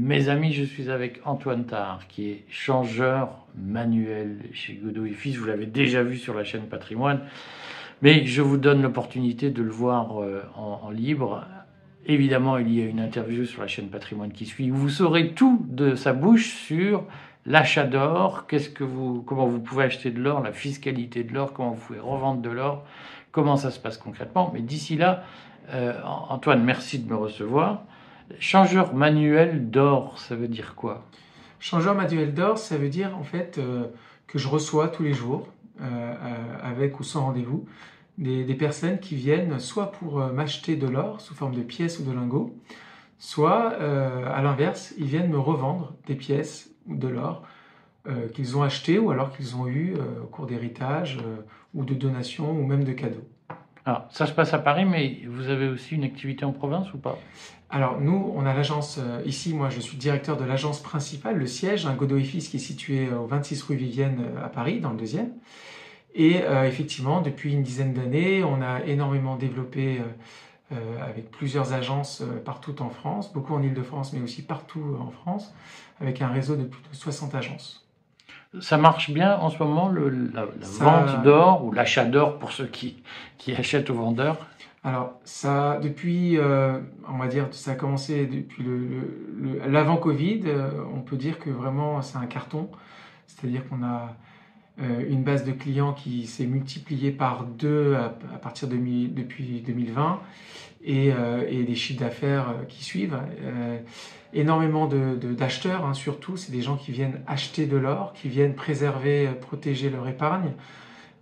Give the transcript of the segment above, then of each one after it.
Mes amis, je suis avec Antoine Tard, qui est changeur manuel chez Godot et Fils. Vous l'avez déjà vu sur la chaîne Patrimoine, mais je vous donne l'opportunité de le voir euh, en, libre. Évidemment, il y a une interview sur la chaîne Patrimoine qui suit, vous saurez tout de sa bouche sur l'achat d'or, qu'est-ce que vous, comment vous pouvez acheter de l'or, la fiscalité de l'or, comment vous pouvez revendre de l'or, comment ça se passe concrètement. Mais d'ici là, euh, Antoine, merci de me recevoir. Changeur manuel d'or, ça veut dire quoi? Changeur manuel d'or, ça veut dire en fait euh, que je reçois tous les jours, euh, avec ou sans rendez-vous, des, personnes qui viennent soit pour m'acheter de l'or sous forme de pièces ou de lingots, soit à l'inverse, ils viennent me revendre des pièces ou de l'or qu'ils ont acheté ou alors qu'ils ont eu au cours d'héritage ou de donation ou même de cadeaux. Alors, ça se passe à Paris, mais vous avez aussi une activité en province ou pas? Alors, nous, on a l'agence, euh, ici, moi, je suis directeur de l'agence principale, le siège, un Godot et qui est situé au 26 rue Vivienne euh, à Paris, dans le deuxième. Et euh, effectivement, depuis une dizaine d'années, on a énormément développé avec plusieurs agences partout en France, beaucoup en Ile-de-France, mais aussi partout en France, avec un réseau de plus de 60 agences. Ça marche bien en ce moment, le, la, vente d'or ou l'achat d'or pour ceux qui, qui achètent aux vendeurs? Alors, ça, depuis, euh, on va dire, ça a commencé depuis l'avant le, Covid. Euh, on peut dire que vraiment, c'est un carton. C'est-à-dire qu'on a une base de clients qui s'est multipliée par deux à, partir de depuis 2020 et, et des chiffres d'affaires qui suivent énormément d'acheteurs, de, hein, surtout, c'est des gens qui viennent acheter de l'or, qui viennent préserver, protéger leur épargne,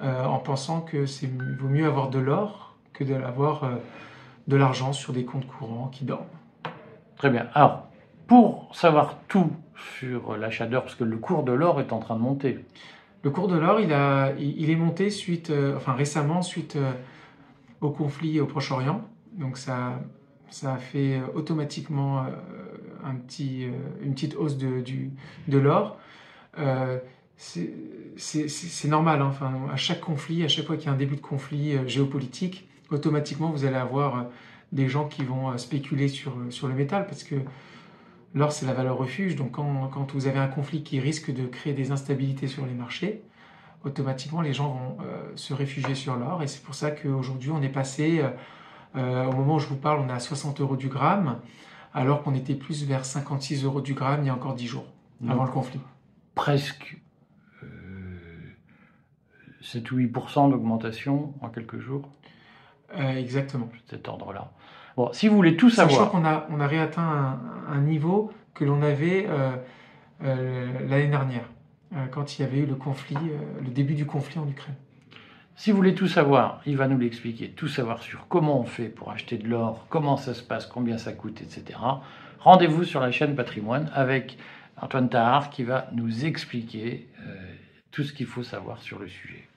euh, en pensant que c'est vaut mieux avoir de l'or que d'avoir euh, de l'argent sur des comptes courants qui dorment. Très bien. Alors, pour savoir tout sur l'achat d'or, parce que le cours de l'or est en train de monter. Le cours de l'or, il, a, il est monté suite, euh, enfin récemment, suite euh, au conflit au Proche-Orient. Donc ça, ça a fait automatiquement un petit, euh, une petite hausse de, de l'or. Euh, c'est normal, hein. enfin, à chaque conflit, à chaque fois qu'il y a un début de conflit euh, géopolitique, automatiquement vous allez avoir des gens qui vont spéculer sur, sur le métal parce que l'or c'est la valeur refuge. Donc quand, quand, vous avez un conflit qui risque de créer des instabilités sur les marchés, automatiquement les gens vont se réfugier sur l'or. Et c'est pour ça qu'aujourd'hui on est passé, au moment où je vous parle, on est à 60 euros du gramme alors qu'on était plus vers 56 euros du gramme il y a encore 10 jours, avant le conflit. Presque euh, 7 ou 8% d'augmentation en quelques jours? Euh, Exactement. Cet ordre-là. Bon, si vous voulez tout savoir. Sachant qu'on a, on a réatteint un, niveau que l'on avait euh, euh, l'année dernière, quand il y avait eu le conflit, le début du conflit en Ukraine. Si vous voulez tout savoir, il va nous l'expliquer, tout savoir sur comment on fait pour acheter de l'or, comment ça se passe, combien ça coûte, etc. Rendez-vous sur la chaîne Patrimoine avec Antoine Tahar qui va nous expliquer euh, tout ce qu'il faut savoir sur le sujet.